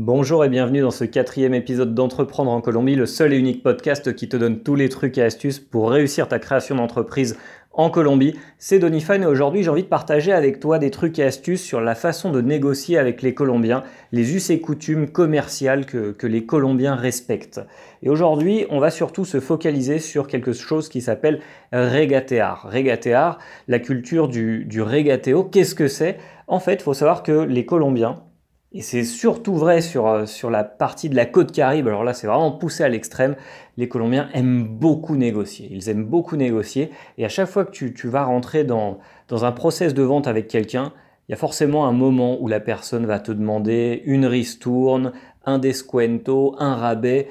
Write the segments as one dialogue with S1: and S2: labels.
S1: Bonjour et bienvenue dans ce quatrième épisode d'Entreprendre en Colombie, le seul et unique podcast qui te donne tous les trucs et astuces pour réussir ta création d'entreprise en Colombie. C'est Donifan et aujourd'hui j'ai envie de partager avec toi des trucs et astuces sur la façon de négocier avec les Colombiens, les us et coutumes commerciales que, les Colombiens respectent. Et aujourd'hui on va surtout se focaliser sur quelque chose qui s'appelle regatear. Regatear, la culture du, du regateo, qu'est-ce que c'est? En fait il faut savoir que les Colombiens, et c'est surtout vrai sur, euh, sur la partie de la côte caribe, alors là c'est vraiment poussé à l'extrême, les Colombiens aiment beaucoup négocier, ils aiment beaucoup négocier, et à chaque fois que tu, tu vas rentrer dans, dans un process de vente avec quelqu'un, il y a forcément un moment où la personne va te demander une ristourne, un descuento, un rabais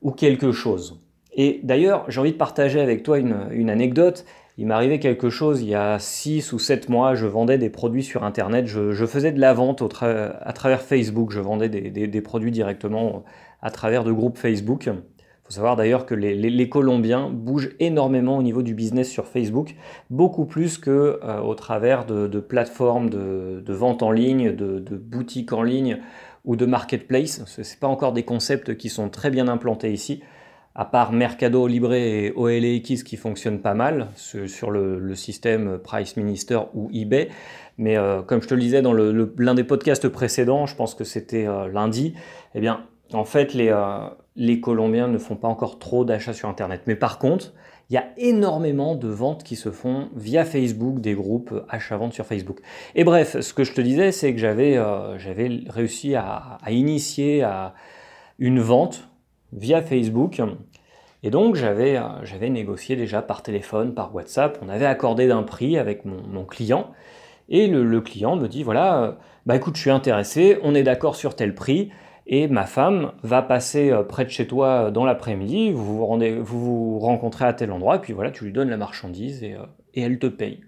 S1: ou quelque chose. Et d'ailleurs, j'ai envie de partager avec toi une, une anecdote il arrivé quelque chose il y a 6 ou 7 mois, je vendais des produits sur Internet, je, faisais de la vente à travers Facebook, je vendais des, produits directement à travers de groupes Facebook. Il faut savoir d'ailleurs que les, Colombiens bougent énormément au niveau du business sur Facebook, beaucoup plus que euh, au travers de, plateformes de, vente en ligne, de, de, boutiques en ligne ou de marketplace. Ce n'est pas encore des concepts qui sont très bien implantés ici à part Mercado Libre et OLX qui fonctionnent pas mal sur le, système Price Minister ou eBay. Mais euh, comme je te le disais dans l'un des podcasts précédents, je pense que c'était euh, lundi, eh bien, en fait, les, euh, les Colombiens ne font pas encore trop d'achats sur Internet. Mais par contre, il y a énormément de ventes qui se font via Facebook, des groupes achats-ventes sur Facebook. Et bref, ce que je te disais, c'est que j'avais réussi à, à initier à une vente via Facebook. Et donc j'avais, euh, j'avais négocié déjà par téléphone, par WhatsApp, on avait accordé d'un prix avec mon, client. Et le, client me dit, voilà, euh, bah écoute, je suis intéressé, on est d'accord sur tel prix, et ma femme va passer euh, près de chez toi dans l'après-midi, vous vous, rendez, vous vous rencontrez à tel endroit, et puis voilà, tu lui donnes la marchandise et, et elle te paye.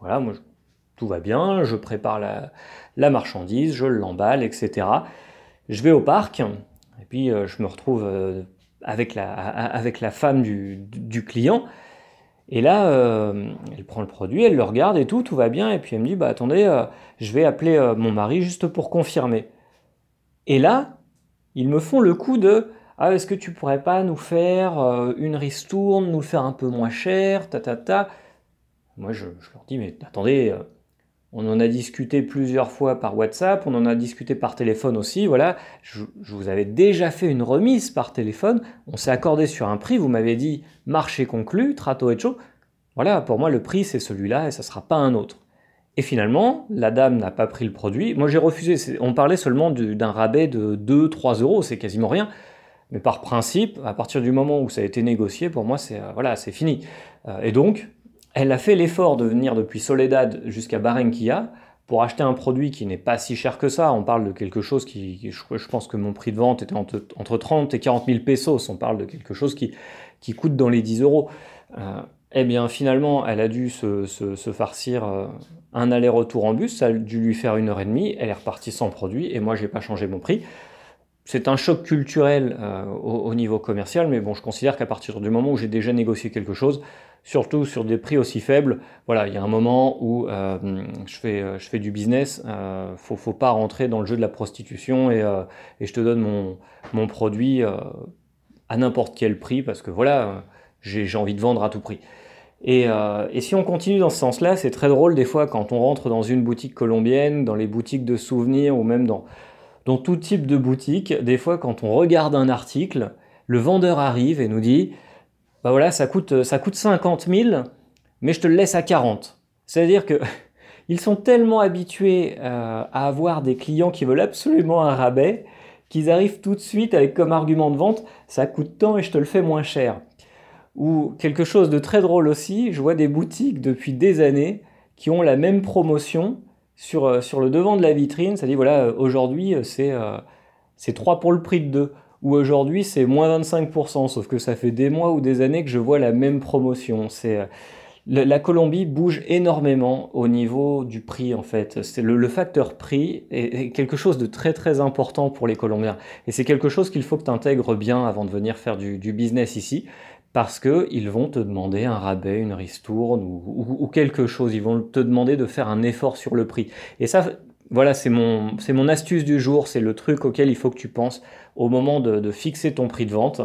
S1: Voilà, moi, tout va bien, je prépare la, la marchandise, je l'emballe, etc. Je vais au parc, et puis euh, je me retrouve euh, avec, la, avec la femme du, client. Et là, euh, elle prend le produit, elle le regarde et tout, tout va bien. Et puis elle me dit, bah attendez, je vais appeler mon mari juste pour confirmer. Et là, ils me font le coup de, ah est-ce que tu pourrais pas nous faire une ristourne, nous le faire un peu moins cher, ta ta ta. Moi je, je leur dis, mais attendez, on en a discuté plusieurs fois par WhatsApp, on en a discuté par téléphone aussi. Voilà, je, vous avais déjà fait une remise par téléphone. On s'est accordé sur un prix. Vous m'avez dit marché conclu, trato et chaud. Voilà, pour moi, le prix, c'est celui-là et ça ne sera pas un autre. Et finalement, la dame n'a pas pris le produit. Moi, j'ai refusé. On parlait seulement d'un rabais de 2-3 euros, c'est quasiment rien. Mais par principe, à partir du moment où ça a été négocié, pour moi, c'est euh, voilà, c'est fini. Euh, et donc, elle a fait l'effort de venir depuis Soledad jusqu'à Barranquilla pour acheter un produit qui n'est pas si cher que ça. On parle de quelque chose qui, je, pense que mon prix de vente était entre, 30 et 40 000 pesos. On parle de quelque chose qui, coûte dans les 10 euros. Euh, eh bien, finalement, elle a dû se, farcir euh, un aller-retour en bus. Ça a dû lui faire une heure et demie. Elle est repartie sans produit et moi, j'ai pas changé mon prix. C'est un choc culturel euh, au, au, niveau commercial, mais bon, je considère qu'à partir du moment où j'ai déjà négocié quelque chose, surtout sur des prix aussi faibles. Voilà, il y a un moment où euh, je, fais, euh, je fais du business, euh, faut, faut pas rentrer dans le jeu de la prostitution et, et je te donne mon, mon produit à n'importe quel prix parce que voilà, j'ai envie de vendre à tout prix. Et, et si on continue dans ce sens-là, c'est très drôle des fois quand on rentre dans une boutique colombienne, dans les boutiques de souvenirs ou même dans, dans tout type de boutique, des fois quand on regarde un article, le vendeur arrive et nous dit bah voilà, ça coûte, ça coûte 50 000, mais je te le laisse à 40. C'est-à-dire que ils sont tellement habitués euh, à avoir des clients qui veulent absolument un rabais qu'ils arrivent tout de suite avec comme argument de vente ça coûte tant et je te le fais moins cher. Ou quelque chose de très drôle aussi, je vois des boutiques depuis des années qui ont la même promotion sur, euh, sur le devant de la vitrine. Ça dit voilà, euh, aujourd'hui c'est c'est 3 pour le prix de 2 où aujourd'hui c'est moins 25%, sauf que ça fait des mois ou des années que je vois la même promotion. C'est euh, la Colombie bouge énormément au niveau du prix en fait. C'est le, facteur prix est, quelque chose de très très important pour les Colombiens et c'est quelque chose qu'il faut que tu intègres bien avant de venir faire du, business ici parce qu'ils vont te demander un rabais, une ristourne ou, quelque chose. Ils vont te demander de faire un effort sur le prix. Et ça, voilà, c'est mon, mon astuce du jour, c'est le truc auquel il faut que tu penses au moment de, fixer ton prix de vente,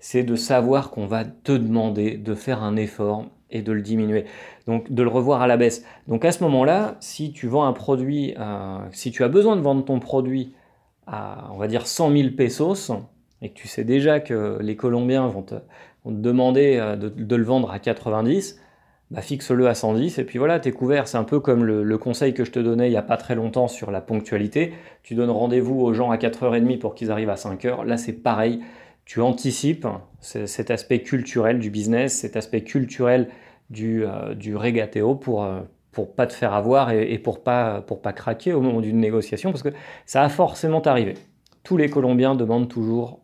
S1: c'est de savoir qu'on va te demander de faire un effort et de le diminuer. Donc de le revoir à la baisse. Donc à ce moment-là, si tu vends un produit, euh, si tu as besoin de vendre ton produit à, on va dire, 100 000 pesos, et que tu sais déjà que les Colombiens vont te, demander euh, de, le vendre à 90, bah fixe-le à 110 et puis voilà, t'es couvert. C'est un peu comme le, conseil que je te donnais il n'y a pas très longtemps sur la ponctualité. Tu donnes rendez-vous aux gens à 4h30 pour qu'ils arrivent à 5h. Là, c'est pareil. Tu anticipes cet aspect culturel du business, cet aspect culturel du, euh, du régatéo pour, euh, pas te faire avoir et, et, pour pas pour pas craquer au moment d'une négociation parce que ça a forcément arrivé. Tous les Colombiens demandent toujours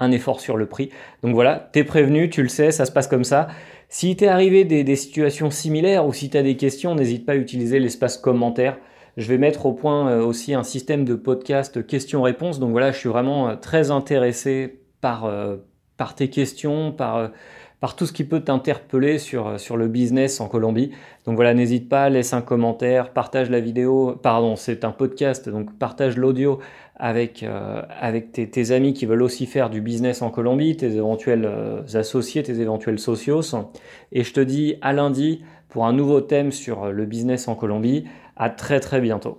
S1: un effort sur le prix. Donc voilà, t'es prévenu, tu le sais, ça se passe comme ça. Si t'es arrivé des, situations similaires ou si tu as des questions, n'hésite pas à utiliser l'espace commentaire. Je vais mettre au point euh, aussi un système de podcast questions-réponses. Donc voilà, je suis vraiment euh, très intéressé par, euh, par tes questions, par, par tout ce qui peut t'interpeller sur, sur le business en Colombie. Donc voilà, n'hésite pas, laisse un commentaire, partage la vidéo. Pardon, c'est un podcast, donc partage l'audio avec, euh, tes, amis qui veulent aussi faire du business en Colombie, tes éventuels euh, associés, tes éventuels socios. Et je te dis à lundi pour un nouveau thème sur le business en Colombie. À très très bientôt.